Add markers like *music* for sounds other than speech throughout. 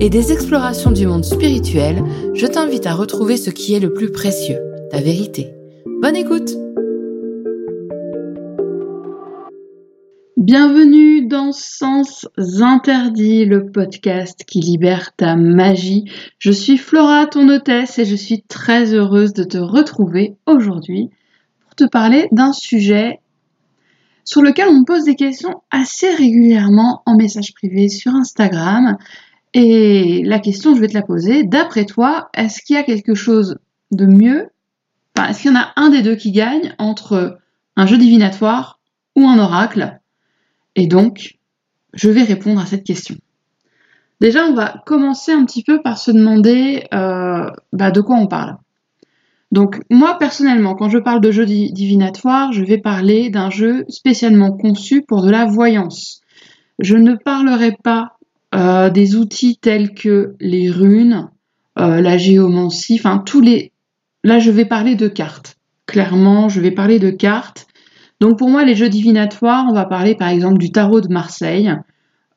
et des explorations du monde spirituel, je t'invite à retrouver ce qui est le plus précieux, ta vérité. Bonne écoute Bienvenue dans Sens Interdits, le podcast qui libère ta magie. Je suis Flora, ton hôtesse, et je suis très heureuse de te retrouver aujourd'hui pour te parler d'un sujet sur lequel on me pose des questions assez régulièrement en message privé sur Instagram et la question, je vais te la poser. D'après toi, est-ce qu'il y a quelque chose de mieux? Enfin, Est-ce qu'il y en a un des deux qui gagne entre un jeu divinatoire ou un oracle? Et donc, je vais répondre à cette question. Déjà, on va commencer un petit peu par se demander euh, bah, de quoi on parle. Donc, moi, personnellement, quand je parle de jeu divinatoire, je vais parler d'un jeu spécialement conçu pour de la voyance. Je ne parlerai pas euh, des outils tels que les runes, euh, la géomancie, enfin tous les. Là, je vais parler de cartes. Clairement, je vais parler de cartes. Donc pour moi, les jeux divinatoires, on va parler par exemple du tarot de Marseille,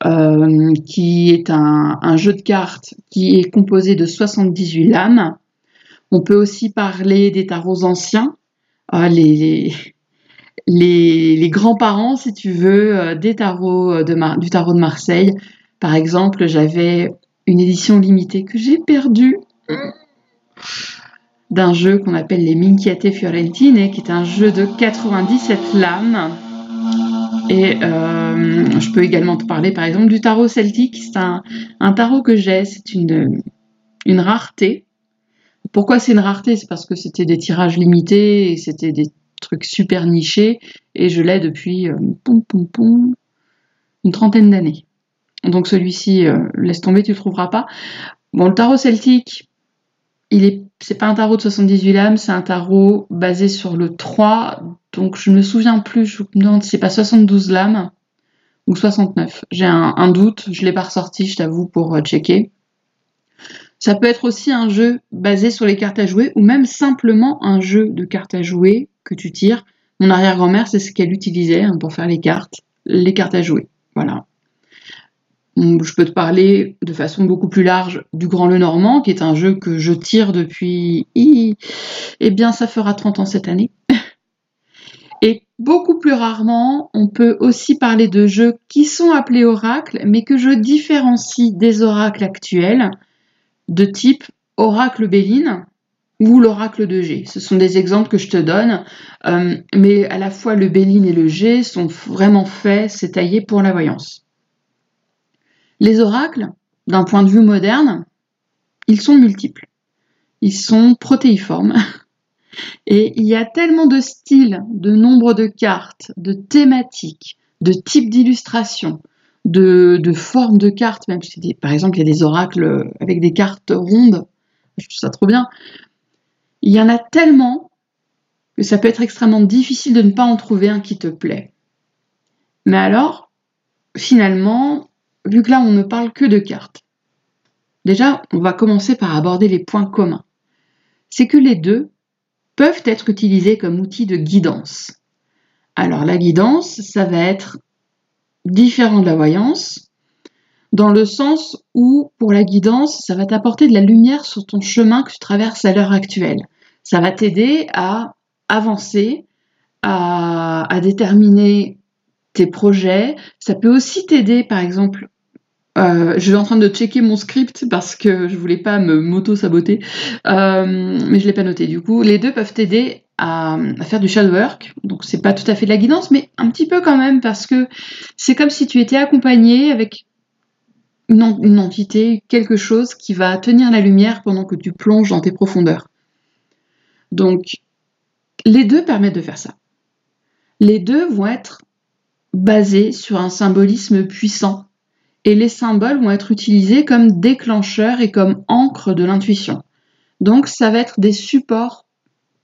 euh, qui est un, jeu de cartes qui est composé de 78 lames. On peut aussi parler des tarots anciens, les, les, les grands-parents, si tu veux, des tarots de du tarot de Marseille, par exemple, j'avais une édition limitée que j'ai perdue d'un jeu qu'on appelle les Minchiate Fiorentine, qui est un jeu de 97 lames. Et euh, je peux également te parler par exemple du tarot celtique. C'est un, tarot que j'ai, c'est une, rareté. Pourquoi c'est une rareté? C'est parce que c'était des tirages limités et c'était des trucs super nichés. Et je l'ai depuis euh, une trentaine d'années. Donc celui-ci, euh, laisse tomber, tu ne le trouveras pas. Bon, le tarot celtique, il est, c'est pas un tarot de 78 lames, c'est un tarot basé sur le 3. Donc je ne me souviens plus, je me demande si c'est pas 72 lames ou 69. J'ai un, doute, je l'ai pas ressorti, je t'avoue, pour euh, checker. Ça peut être aussi un jeu basé sur les cartes à jouer ou même simplement un jeu de cartes à jouer que tu tires. Mon arrière-grand-mère, c'est ce qu'elle utilisait hein, pour faire les cartes, les cartes à jouer. Voilà. Je peux te parler de façon beaucoup plus large du Grand Le Normand, qui est un jeu que je tire depuis. Eh bien, ça fera 30 ans cette année. *laughs* Et beaucoup plus rarement, on peut aussi parler de jeux qui sont appelés oracles, mais que je différencie des oracles actuels, de type oracle Béline ou l'oracle de G. Ce sont des exemples que je te donne, euh, mais à la fois le Béline et le G sont vraiment faits, c'est taillé pour la voyance. Les oracles, d'un point de vue moderne, ils sont multiples. Ils sont protéiformes. *laughs* Et il y a tellement de styles, de nombre de cartes, de thématiques, de types d'illustrations, de, formes de cartes, par exemple il y a des oracles avec des cartes rondes, je trouve ça trop bien. Il y en a tellement que ça peut être extrêmement difficile de ne pas en trouver un qui te plaît. Mais alors, finalement, vu que là on ne parle que de cartes, déjà on va commencer par aborder les points communs. C'est que les deux peuvent être utilisés comme outil de guidance. Alors la guidance, ça va être différent de la voyance, dans le sens où pour la guidance, ça va t'apporter de la lumière sur ton chemin que tu traverses à l'heure actuelle. Ça va t'aider à avancer, à, à, déterminer tes projets. Ça peut aussi t'aider, par exemple, euh, je suis en train de checker mon script parce que je voulais pas me m'auto-saboter, euh, mais je l'ai pas noté. Du coup, les deux peuvent t'aider à, faire du shadow work. Donc, c'est pas tout à fait de la guidance, mais un petit peu quand même parce que c'est comme si tu étais accompagné avec une, une entité, quelque chose qui va tenir la lumière pendant que tu plonges dans tes profondeurs. Donc, les deux permettent de faire ça. Les deux vont être basés sur un symbolisme puissant et les symboles vont être utilisés comme déclencheurs et comme encre de l'intuition. Donc ça va être des supports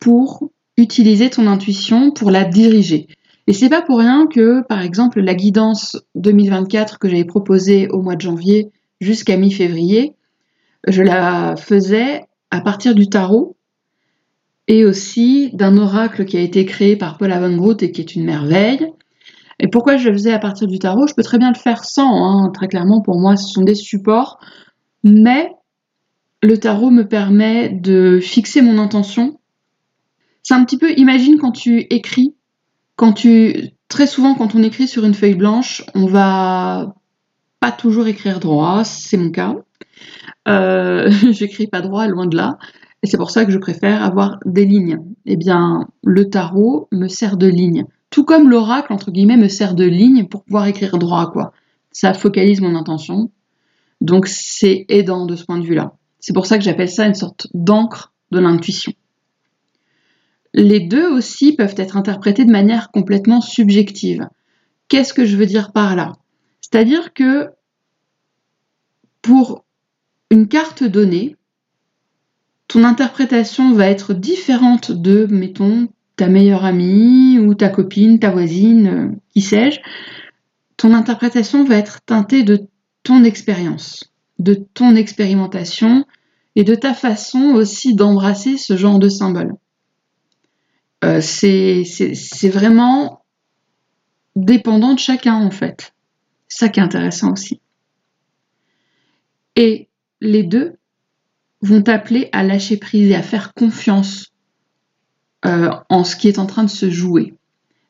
pour utiliser ton intuition, pour la diriger. Et c'est pas pour rien que, par exemple, la guidance 2024 que j'avais proposée au mois de janvier jusqu'à mi-février, je la faisais à partir du tarot et aussi d'un oracle qui a été créé par Paul Avongroot et qui est une merveille. Et pourquoi je le faisais à partir du tarot? Je peux très bien le faire sans, hein. très clairement pour moi ce sont des supports, mais le tarot me permet de fixer mon intention. C'est un petit peu, imagine quand tu écris, quand tu, très souvent quand on écrit sur une feuille blanche, on va pas toujours écrire droit, c'est mon cas. Euh, *laughs* J'écris pas droit, loin de là. Et c'est pour ça que je préfère avoir des lignes. Eh bien, le tarot me sert de ligne. Tout comme l'oracle, entre guillemets, me sert de ligne pour pouvoir écrire droit, quoi. Ça focalise mon intention. Donc, c'est aidant de ce point de vue-là. C'est pour ça que j'appelle ça une sorte d'encre de l'intuition. Les deux aussi peuvent être interprétés de manière complètement subjective. Qu'est-ce que je veux dire par là? C'est-à-dire que pour une carte donnée, ton interprétation va être différente de, mettons, ta meilleure amie ou ta copine, ta voisine, euh, qui sais-je. Ton interprétation va être teintée de ton expérience, de ton expérimentation et de ta façon aussi d'embrasser ce genre de symbole. Euh, c'est vraiment dépendant de chacun en fait. Ça qui est intéressant aussi. Et les deux vont t'appeler à lâcher prise et à faire confiance euh, en ce qui est en train de se jouer.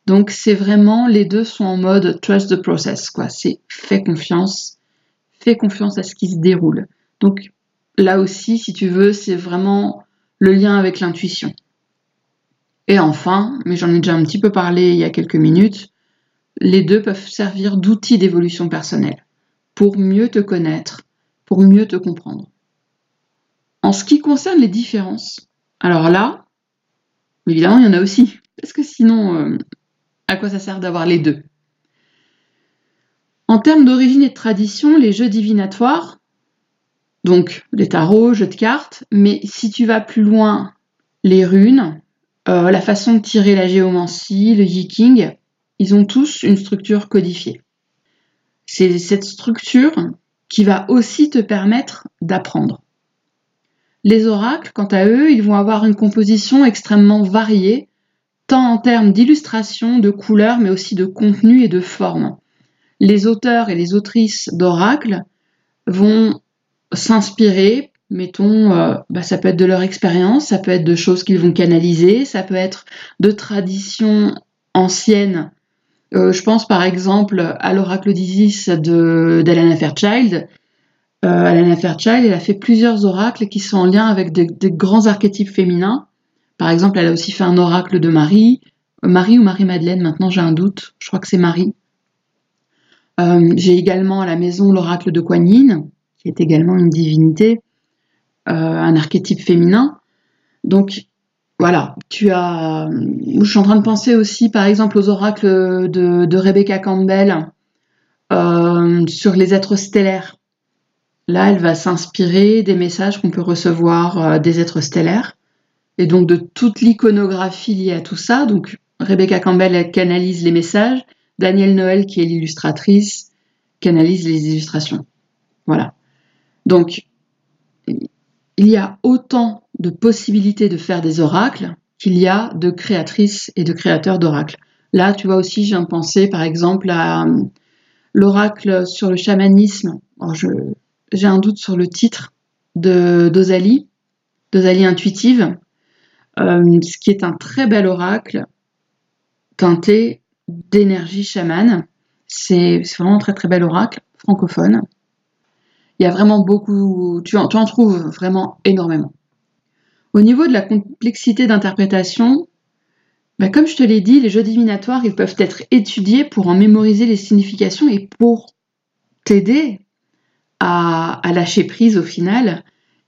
Donc c'est vraiment, les deux sont en mode trust the process, quoi. C'est fais confiance, fais confiance à ce qui se déroule. Donc là aussi, si tu veux, c'est vraiment le lien avec l'intuition. Et enfin, mais j'en ai déjà un petit peu parlé il y a quelques minutes, les deux peuvent servir d'outils d'évolution personnelle pour mieux te connaître, pour mieux te comprendre. En ce qui concerne les différences, alors là, évidemment, il y en a aussi. Parce que sinon, euh, à quoi ça sert d'avoir les deux? En termes d'origine et de tradition, les jeux divinatoires, donc les tarots, jeux de cartes, mais si tu vas plus loin, les runes, euh, la façon de tirer la géomancie, le yiking, ils ont tous une structure codifiée. C'est cette structure qui va aussi te permettre d'apprendre. Les oracles, quant à eux, ils vont avoir une composition extrêmement variée, tant en termes d'illustration, de couleurs, mais aussi de contenu et de forme. Les auteurs et les autrices d'oracles vont s'inspirer, mettons, euh, bah, ça peut être de leur expérience, ça peut être de choses qu'ils vont canaliser, ça peut être de traditions anciennes. Euh, je pense par exemple à l'oracle d'Isis d'Alana Fairchild, euh, Alana Fairchild, elle a fait plusieurs oracles qui sont en lien avec des, grands archétypes féminins. Par exemple, elle a aussi fait un oracle de Marie, euh, Marie ou Marie-Madeleine, maintenant j'ai un doute, je crois que c'est Marie. Euh, j'ai également à la maison l'oracle de Kuan qui est également une divinité, un archétype féminin. Donc voilà, tu as. Je suis en train de penser aussi, par exemple, aux oracles de Rebecca Campbell sur les êtres stellaires. Là, elle va s'inspirer des messages qu'on peut recevoir euh, des êtres stellaires et donc de toute l'iconographie liée à tout ça. Donc, Rebecca Campbell canalise les messages, Danielle Noël, qui est l'illustratrice, canalise les illustrations. Voilà. Donc, il y a autant de possibilités de faire des oracles qu'il y a de créatrices et de créateurs d'oracles. Là, tu vois aussi, j'ai pensé par exemple à euh, l'oracle sur le chamanisme. je, j'ai un doute sur le titre de d'Ozali, d'Ozali intuitive, euh, ce qui est un très bel oracle teinté d'énergie chamane. C'est vraiment un très très bel oracle francophone. Il y a vraiment beaucoup, tu en, tu en trouves vraiment énormément. Au niveau de la complexité d'interprétation, bah, comme je te l'ai dit, les jeux divinatoires, ils peuvent être étudiés pour en mémoriser les significations et pour t'aider à, lâcher prise au final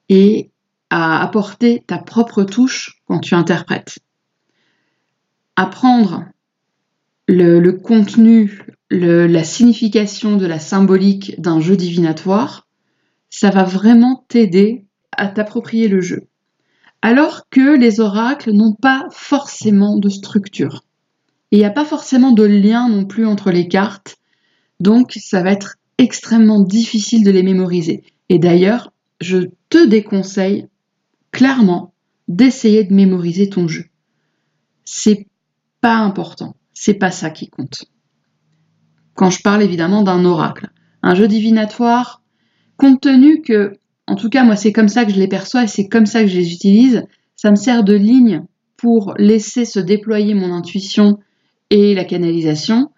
et à apporter ta propre touche quand tu interprètes. Apprendre le, contenu, la signification de la symbolique d'un jeu divinatoire, ça va vraiment t'aider à t'approprier le jeu. Alors que les oracles n'ont pas forcément de structure. il n'y a pas forcément de lien non plus entre les cartes. Donc ça va être extrêmement difficile de les mémoriser. Et d'ailleurs, je te déconseille clairement d'essayer de mémoriser ton jeu. C'est pas important, c'est pas ça qui compte. Quand je parle évidemment d'un oracle, un jeu divinatoire, compte tenu que, en tout cas moi c'est comme ça que je les perçois et c'est comme ça que je les utilise, ça me sert de ligne pour laisser se déployer mon intuition et la canalisation.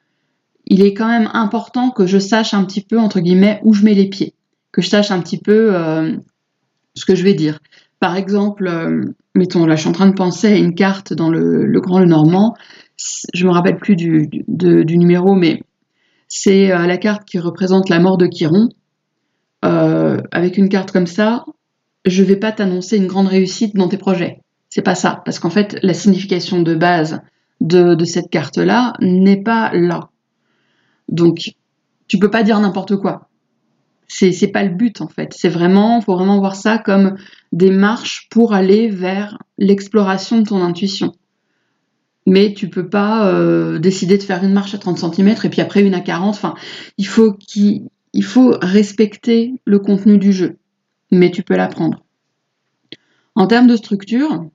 Il est quand même important que je sache un petit peu entre guillemets où je mets les pieds, que je sache un petit peu euh, ce que je vais dire. Par exemple, euh, mettons, là, je suis en train de penser à une carte dans le, Grand Le Normand. Je me rappelle plus du, numéro, mais c'est euh, la carte qui représente la mort de Chiron. Avec une carte comme ça, je vais pas t'annoncer une grande réussite dans tes projets. C'est pas ça, parce qu'en fait, la signification de base de cette carte-là n'est pas là. Donc, tu peux pas dire n'importe quoi. C'est pas le but en fait. C'est vraiment, faut vraiment voir ça comme des marches pour aller vers l'exploration de ton intuition. Mais tu peux pas euh, décider de faire une marche à 30 cm et puis après une à 40. Enfin, il faut il faut respecter le contenu du jeu, mais tu peux l'apprendre. En termes de structure,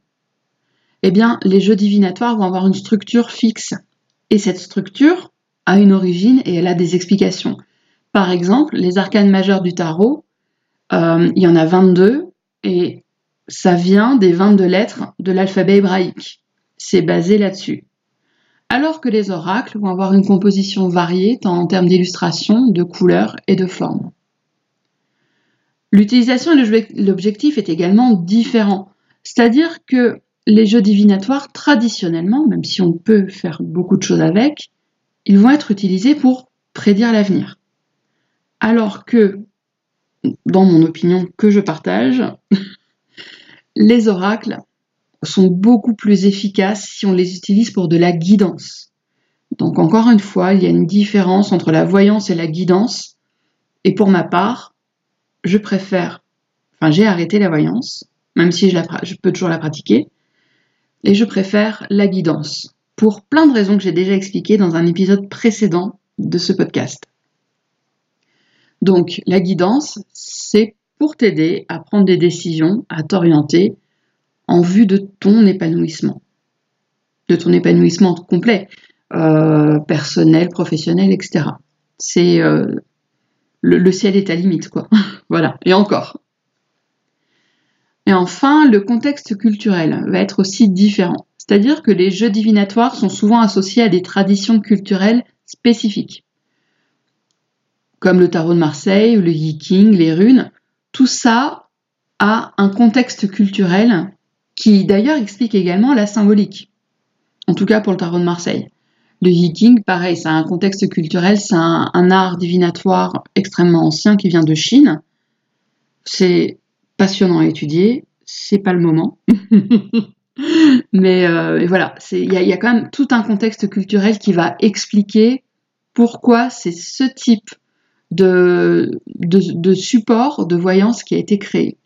eh bien, les jeux divinatoires vont avoir une structure fixe. Et cette structure a une origine et elle a des explications. Par exemple, les arcanes majeures du tarot, euh, il y en a 22 et ça vient des 22 lettres de l'alphabet hébraïque. C'est basé là-dessus. Alors que les oracles vont avoir une composition variée tant en termes d'illustration, de couleurs et de formes. L'utilisation et l'objectif est également différent. C'est-à-dire que les jeux divinatoires, traditionnellement, même si on peut faire beaucoup de choses avec, ils vont être utilisés pour prédire l'avenir. Alors que, dans mon opinion que je partage, *laughs* les oracles sont beaucoup plus efficaces si on les utilise pour de la guidance. Donc encore une fois, il y a une différence entre la voyance et la guidance. Et pour ma part, je préfère, enfin j'ai arrêté la voyance, même si je, peux toujours la pratiquer, et je préfère la guidance, pour plein de raisons que j'ai déjà expliquées dans un épisode précédent de ce podcast. Donc la guidance, c'est pour t'aider à prendre des décisions, à t'orienter en vue de ton épanouissement, de ton épanouissement complet, euh, personnel, professionnel, etc. C'est euh, le, ciel est à limite, quoi. *laughs* voilà, et encore. Et enfin, le contexte culturel va être aussi différent. C'est-à-dire que les jeux divinatoires sont souvent associés à des traditions culturelles spécifiques comme le tarot de Marseille le Yiking, les runes, tout ça a un contexte culturel qui d'ailleurs explique également la symbolique. En tout cas pour le tarot de Marseille. Le Yiking, pareil, c'est un contexte culturel, c'est un, art divinatoire extrêmement ancien qui vient de Chine. C'est passionnant à étudier, c'est pas le moment. *laughs* Mais euh, voilà, il y, a quand même tout un contexte culturel qui va expliquer pourquoi c'est ce type de, de, support de voyance qui a été créé.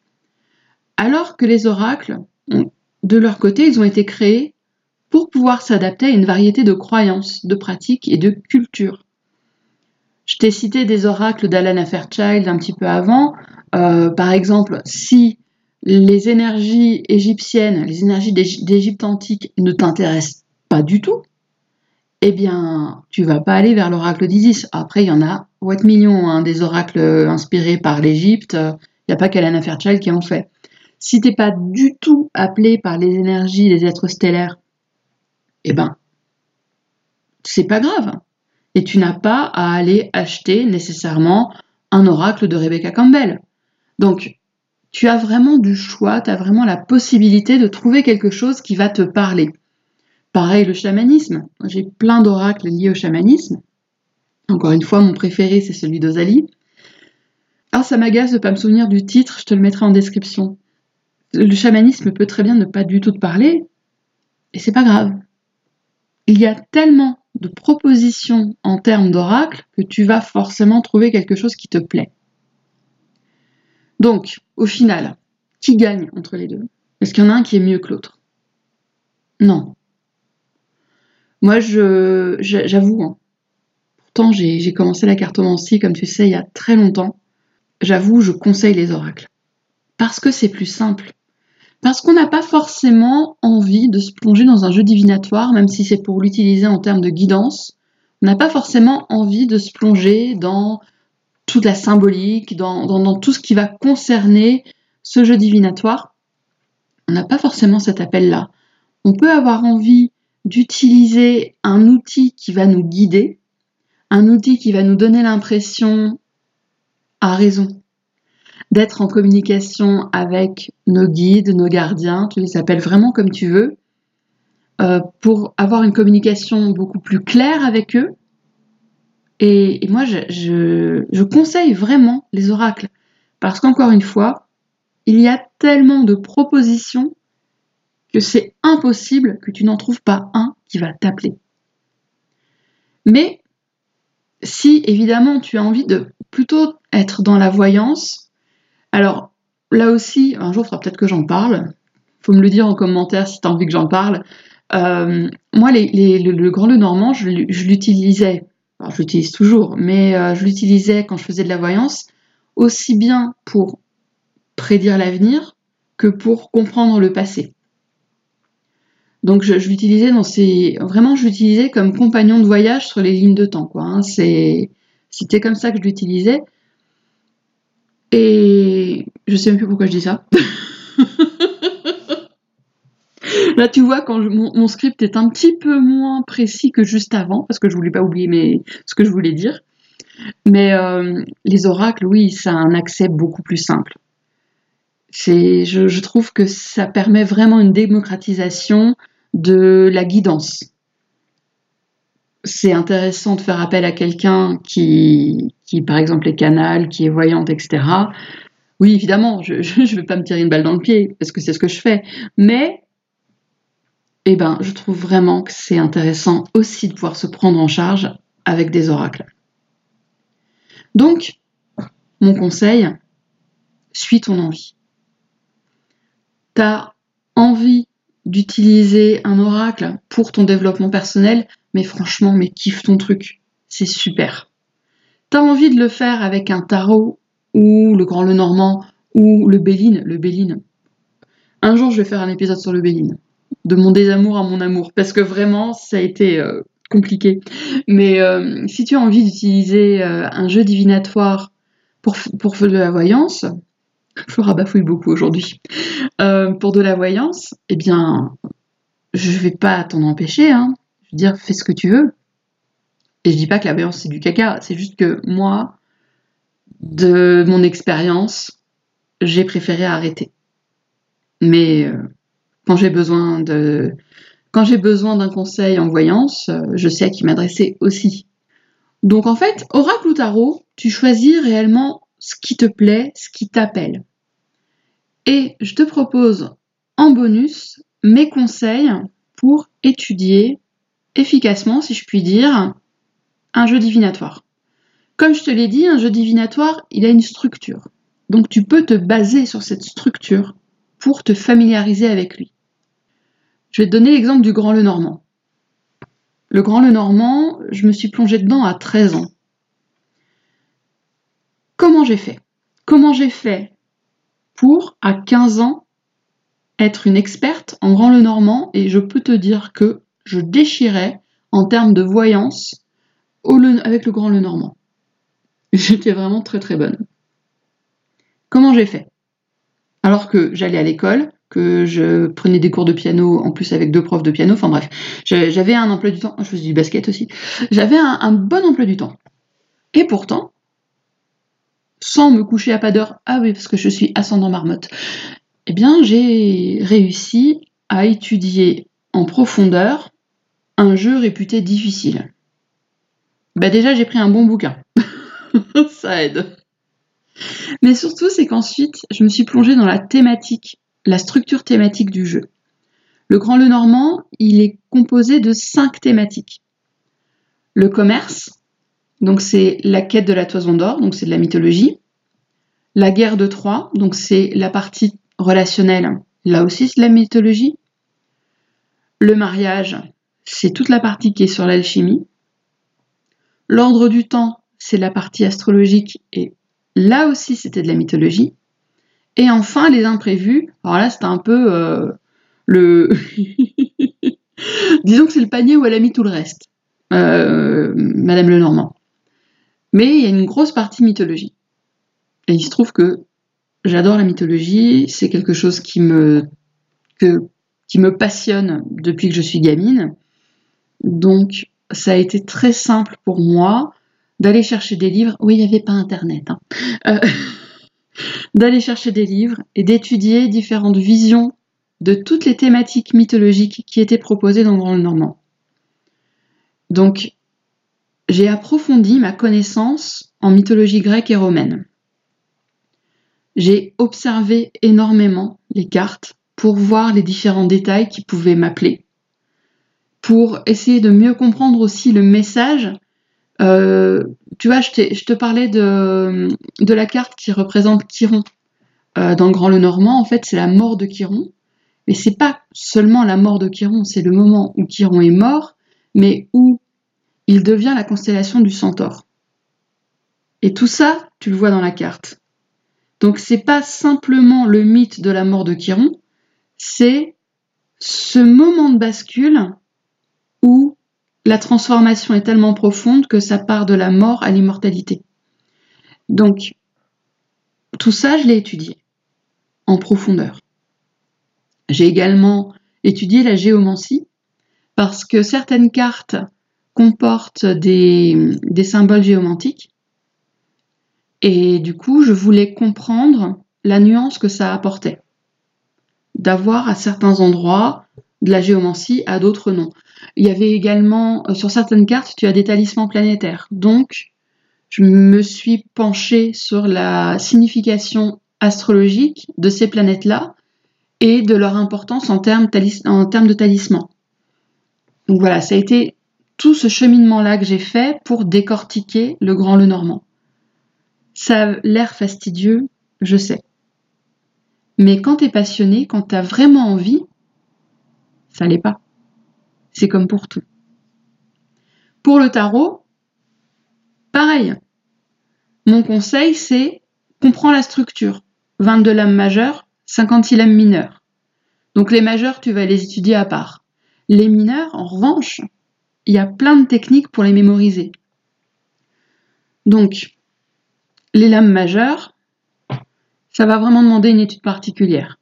Alors que les oracles, de leur côté, ils ont été créés pour pouvoir s'adapter à une variété de croyances, de pratiques et de cultures. Je t'ai cité des oracles d'Alana Fairchild un petit peu avant. Euh, par exemple, si les énergies égyptiennes, les énergies d'Égypte antique ne t'intéressent pas du tout, eh bien, tu vas pas aller vers l'oracle d'Isis. Après, il y en a what millions hein, des oracles inspirés par l'Égypte. Il n'y a pas qu'Alana Fairchild qui en fait. Si t'es pas du tout appelé par les énergies des êtres stellaires, eh ben, c'est pas grave. Et tu n'as pas à aller acheter nécessairement un oracle de Rebecca Campbell. Donc, tu as vraiment du choix, tu as vraiment la possibilité de trouver quelque chose qui va te parler. Pareil, le chamanisme. J'ai plein d'oracles liés au chamanisme. Encore une fois, mon préféré, c'est celui d'Ozali. Ah, ça m'agace de ne pas me souvenir du titre, je te le mettrai en description. Le chamanisme peut très bien ne pas du tout te parler, et c'est pas grave. Il y a tellement de propositions en termes d'oracle que tu vas forcément trouver quelque chose qui te plaît. Donc, au final, qui gagne entre les deux? Est-ce qu'il y en a un qui est mieux que l'autre? Non. Moi, j'avoue, hein. pourtant j'ai commencé la cartomancie, comme tu sais, il y a très longtemps. J'avoue, je conseille les oracles. Parce que c'est plus simple. Parce qu'on n'a pas forcément envie de se plonger dans un jeu divinatoire, même si c'est pour l'utiliser en termes de guidance. On n'a pas forcément envie de se plonger dans toute la symbolique, dans, tout ce qui va concerner ce jeu divinatoire. On n'a pas forcément cet appel-là. On peut avoir envie d'utiliser un outil qui va nous guider, un outil qui va nous donner l'impression, à raison, d'être en communication avec nos guides, nos gardiens, tu les appelles vraiment comme tu veux, euh, pour avoir une communication beaucoup plus claire avec eux. Et, moi, je, conseille vraiment les oracles, parce qu'encore une fois, il y a tellement de propositions que c'est impossible que tu n'en trouves pas un qui va t'appeler. Mais si évidemment tu as envie de plutôt être dans la voyance, alors, là aussi, un jour, il faudra peut-être que j'en parle. faut me le dire en commentaire si tu as envie que j'en parle. Euh, moi, le, grand le normand, je, l'utilisais, je l'utilise toujours, mais euh, je l'utilisais quand je faisais de la voyance, aussi bien pour prédire l'avenir que pour comprendre le passé. Donc je, l'utilisais dans ces. Vraiment, je l'utilisais comme compagnon de voyage sur les lignes de temps. Hein. C'était comme ça que je l'utilisais. Et je sais même plus pourquoi je dis ça. *laughs* Là, tu vois, quand mon, script est un petit peu moins précis que juste avant, parce que je voulais pas oublier ce que je voulais dire. Mais euh, les oracles, oui, ça a un accès beaucoup plus simple. je, je, trouve que ça permet vraiment une démocratisation de la guidance c'est intéressant de faire appel à quelqu'un qui, par exemple, est canal, qui est voyante, etc. Oui, évidemment, je ne vais pas me tirer une balle dans le pied, parce que c'est ce que je fais. Mais, eh ben, je trouve vraiment que c'est intéressant aussi de pouvoir se prendre en charge avec des oracles. Donc, mon conseil, suis ton envie. Tu as envie d'utiliser un oracle pour ton développement personnel, mais franchement, mais kiffe ton truc. C'est super. T'as envie de le faire avec un tarot ou le grand le normand ou le béline, le béline. Un jour, je vais faire un épisode sur le béline. De mon désamour à mon amour. Parce que vraiment, ça a été euh, compliqué. Mais euh, si tu as envie d'utiliser euh, un jeu divinatoire pour, pour de la voyance, Flora bafouille beaucoup aujourd'hui, pour de la voyance, eh bien, je vais pas t'en empêcher. Hein dire fais ce que tu veux. Et je dis pas que la voyance c'est du caca, c'est juste que moi, de mon expérience, j'ai préféré arrêter. Mais euh, quand j'ai besoin de quand j'ai besoin d'un conseil en voyance, euh, je sais à qui m'adresser aussi. Donc en fait, oracle ou tarot, tu choisis réellement ce qui te plaît, ce qui t'appelle. Et je te propose en bonus mes conseils pour étudier efficacement, si je puis dire, un jeu divinatoire. Comme je te l'ai dit, un jeu divinatoire, il a une structure. Donc tu peux te baser sur cette structure pour te familiariser avec lui. Je vais te donner l'exemple du Grand Lenormand. Le Grand Lenormand, je me suis plongée dedans à 13 ans. Comment j'ai fait? Comment j'ai fait pour, à 15 ans, être une experte en Grand Lenormand et je peux te dire que je déchirais en termes de voyance avec le grand le normand. *laughs* J'étais vraiment très très bonne. Comment j'ai fait? Alors que j'allais à l'école, que je prenais des cours de piano en plus avec deux profs de piano, enfin bref, j'avais un emploi du temps, je faisais du basket aussi, j'avais un bon emploi du temps. Et pourtant, sans me coucher à pas d'heure, ah oui, parce que je suis ascendant marmotte, eh bien j'ai réussi à étudier en profondeur un jeu réputé difficile. Bah déjà j'ai pris un bon bouquin. *laughs* Ça aide. Mais surtout c'est qu'ensuite je me suis plongée dans la thématique, la structure thématique du jeu. Le Grand Le Normand, il est composé de cinq thématiques. Le commerce, donc c'est la quête de la toison d'or, donc c'est de la mythologie. La guerre de Troie, donc c'est la partie relationnelle, là aussi c'est de la mythologie. Le mariage, c'est toute la partie qui est sur l'alchimie. L'ordre du temps, c'est la partie astrologique et là aussi c'était de la mythologie. Et enfin les imprévus, alors là c'était un peu euh, le... *laughs* Disons que c'est le panier où elle a mis tout le reste, euh, Madame Lenormand. Mais il y a une grosse partie mythologie. Et il se trouve que j'adore la mythologie, c'est quelque chose qui me, qui me passionne depuis que je suis gamine. Donc ça a été très simple pour moi d'aller chercher des livres. Oui, il n'y avait pas Internet. Hein. Euh, *laughs* d'aller chercher des livres et d'étudier différentes visions de toutes les thématiques mythologiques qui étaient proposées dans le Grand Normand. Donc, j'ai approfondi ma connaissance en mythologie grecque et romaine. J'ai observé énormément les cartes pour voir les différents détails qui pouvaient m'appeler, pour essayer de mieux comprendre aussi le message. Euh, tu vois, je, te parlais de, la carte qui représente Chiron. Euh, dans le Grand Lenormand, en fait, c'est la mort de Chiron. Mais c'est pas seulement la mort de Chiron, c'est le moment où Chiron est mort, mais où il devient la constellation du Centaure. Et tout ça, tu le vois dans la carte. Donc c'est pas simplement le mythe de la mort de Chiron, c'est ce moment de bascule où la transformation est tellement profonde que ça part de la mort à l'immortalité. Donc tout ça, je l'ai étudié en profondeur. J'ai également étudié la géomancie parce que certaines cartes comportent des, des symboles géomantiques et du coup, je voulais comprendre la nuance que ça apportait. D'avoir à certains endroits de la géomancie, à d'autres non. Il y avait également, euh, sur certaines cartes, tu as des talismans planétaires. Donc, je me suis penchée sur la signification astrologique de ces planètes-là et de leur importance en termes, en termes de talismans. Donc voilà, ça a été tout ce cheminement-là que j'ai fait pour décortiquer le Grand Le Normand. Ça a l'air fastidieux, je sais. Mais quand t'es passionné, quand t'as vraiment envie, ça l'est pas. C'est comme pour tout. Pour le tarot, pareil. Mon conseil, c'est comprends la structure. 22 lames majeures, 56 lames mineures. Donc les majeures, tu vas les étudier à part. Les mineurs, en revanche, il y a plein de techniques pour les mémoriser. Donc, les lames majeures, ça va vraiment demander une étude particulière.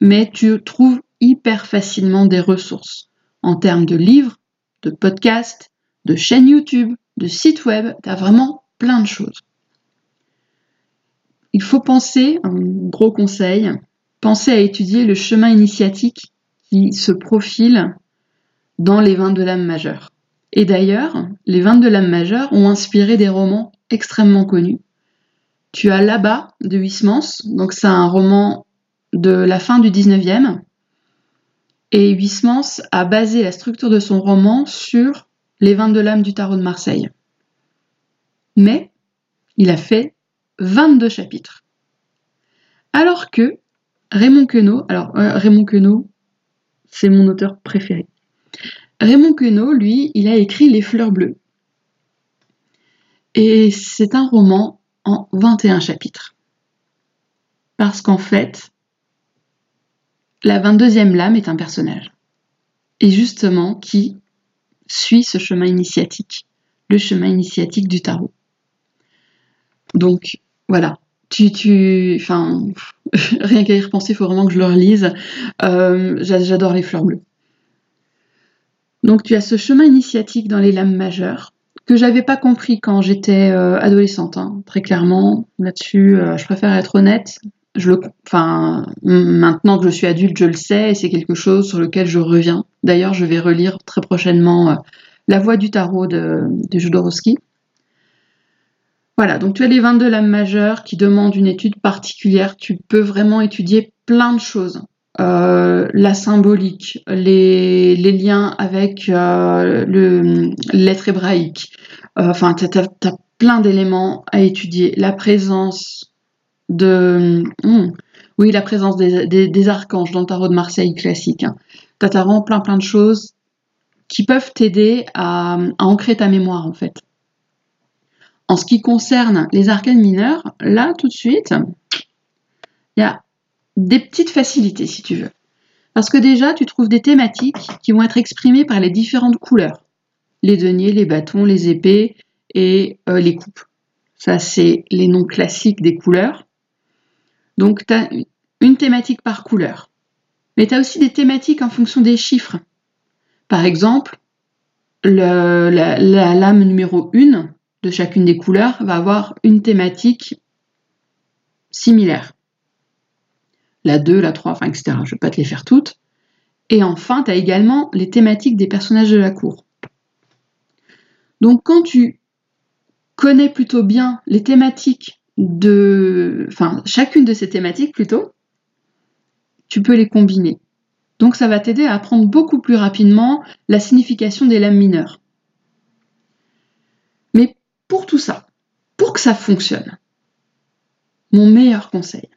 Mais tu trouves hyper facilement des ressources en termes de livres, de podcasts, de chaînes YouTube, de sites web, tu as vraiment plein de choses. Il faut penser, un gros conseil, penser à étudier le chemin initiatique qui se profile dans les 22 lames majeures. Et d'ailleurs, les 22 lames majeures ont inspiré des romans extrêmement connus tu as Là-bas de Huysmans, donc c'est un roman de la fin du 19e. Et Huysmans a basé la structure de son roman sur les 22 lames du tarot de Marseille. Mais il a fait 22 chapitres. Alors que Raymond Queneau, alors euh, Raymond Queneau, c'est mon auteur préféré. Raymond Queneau, lui, il a écrit Les fleurs bleues. Et c'est un roman en 21 chapitres. Parce qu'en fait, la 22e lame est un personnage. Et justement, qui suit ce chemin initiatique, le chemin initiatique du tarot. Donc, voilà. Tu, tu, enfin, *laughs* rien qu'à y repenser, il faut vraiment que je le relise. Euh, j'adore les fleurs bleues. Donc, tu as ce chemin initiatique dans les lames majeures que j'avais pas compris quand j'étais euh, adolescente, hein, très clairement. Là-dessus, euh, je préfère être honnête. Je le, enfin, maintenant que je suis adulte, je le sais, et c'est quelque chose sur lequel je reviens. D'ailleurs, je vais relire très prochainement euh, La Voix du tarot de, de. Voilà, donc tu as les 22 lames majeures qui demandent une étude particulière. Tu peux vraiment étudier plein de choses. Euh, la symbolique, les, liens avec euh, le l'être hébraïque. Euh, enfin, tu as, plein d'éléments à étudier. La présence de... Hmm, Oui, la présence des, archanges dans le tarot de Marseille classique. Hein. Tu as vraiment plein plein de choses qui peuvent t'aider à, ancrer ta mémoire en fait. En ce qui concerne les arcanes mineurs, là tout de suite, il y a des petites facilités si tu veux. Parce que déjà, tu trouves des thématiques qui vont être exprimées par les différentes couleurs. Les deniers, les bâtons, les épées et euh, les coupes. Ça, c'est les noms classiques des couleurs. Donc, tu as une thématique par couleur. Mais tu as aussi des thématiques en fonction des chiffres. Par exemple, la, lame numéro 1 de chacune des couleurs va avoir une thématique similaire. La 2, la 3, enfin, etc. Je ne vais pas te les faire toutes. Et enfin, tu as également les thématiques des personnages de la cour. Donc quand tu connais plutôt bien les thématiques de... Enfin, chacune de ces thématiques plutôt, tu peux les combiner. Donc ça va t'aider à apprendre beaucoup plus rapidement la signification des lames mineures. Mais pour tout ça, pour que ça fonctionne, mon meilleur conseil,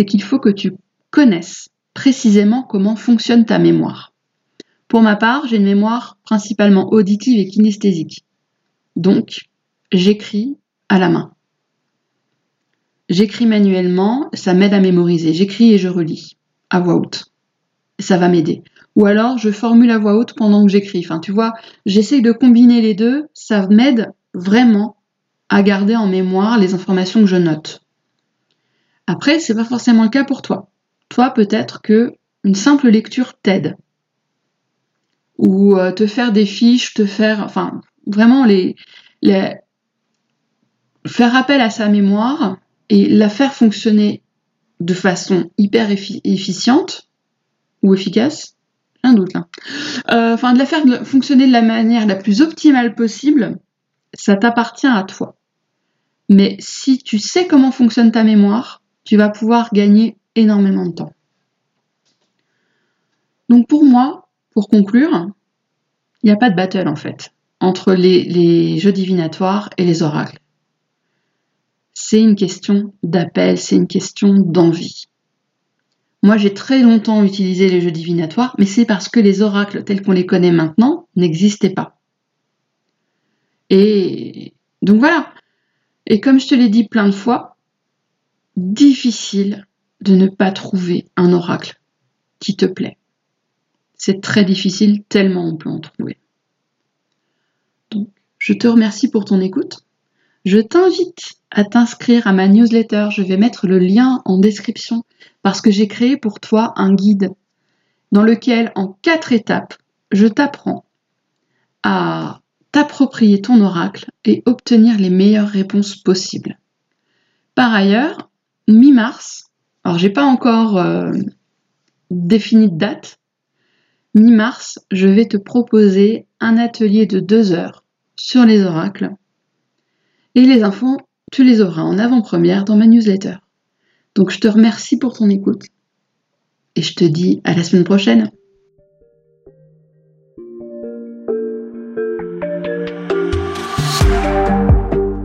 c'est qu'il faut que tu connaisses précisément comment fonctionne ta mémoire. Pour ma part, j'ai une mémoire principalement auditive et kinesthésique. Donc, j'écris à la main. J'écris manuellement, ça m'aide à mémoriser. J'écris et je relis à voix haute ça va m'aider. Ou alors, je formule à voix haute pendant que j'écris. Enfin, tu vois, j'essaye de combiner les deux. Ça m'aide vraiment à garder en mémoire les informations que je note. Après, c'est pas forcément le cas pour toi. Toi, peut-être que une simple lecture t'aide. Ou euh, te faire des fiches, te faire, enfin, vraiment les, faire appel à sa mémoire et la faire fonctionner de façon hyper efficiente ou efficace, un doute là. Euh, enfin, de la faire fonctionner de la manière la plus optimale possible, ça t'appartient à toi. Mais si tu sais comment fonctionne ta mémoire, tu vas pouvoir gagner énormément de temps. Donc pour moi, pour conclure, il n'y a pas de battle en fait entre les, jeux divinatoires et les oracles. C'est une question d'appel, c'est une question d'envie. Moi, j'ai très longtemps utilisé les jeux divinatoires, mais c'est parce que les oracles tels qu'on les connaît maintenant n'existaient pas. Et donc voilà. Et comme je te l'ai dit plein de fois, difficile de ne pas trouver un oracle qui te plaît. C'est très difficile tellement on peut en trouver. Donc, je te remercie pour ton écoute. Je t'invite à t'inscrire à ma newsletter. Je vais mettre le lien en description parce que j'ai créé pour toi un guide dans lequel, en quatre étapes, je t'apprends à t'approprier ton oracle et obtenir les meilleures réponses possibles. Par ailleurs, mi-mars, alors j'ai pas encore euh, défini de date, mi-mars, je vais te proposer un atelier de deux heures sur les oracles et les infos, tu les auras en avant-première dans ma newsletter. Donc je te remercie pour ton écoute et je te dis à la semaine prochaine.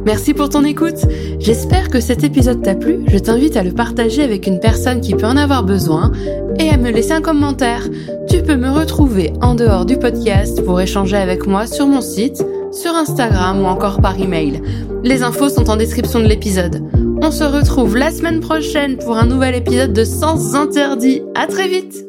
Merci pour ton écoute. J'espère que cet épisode t'a plu. Je t'invite à le partager avec une personne qui peut en avoir besoin et à me laisser un commentaire. Tu peux me retrouver en dehors du podcast pour échanger avec moi sur mon site sur Instagram ou encore par email. Les infos sont en description de l'épisode. On se retrouve la semaine prochaine pour un nouvel épisode de Sens Interdit. À très vite!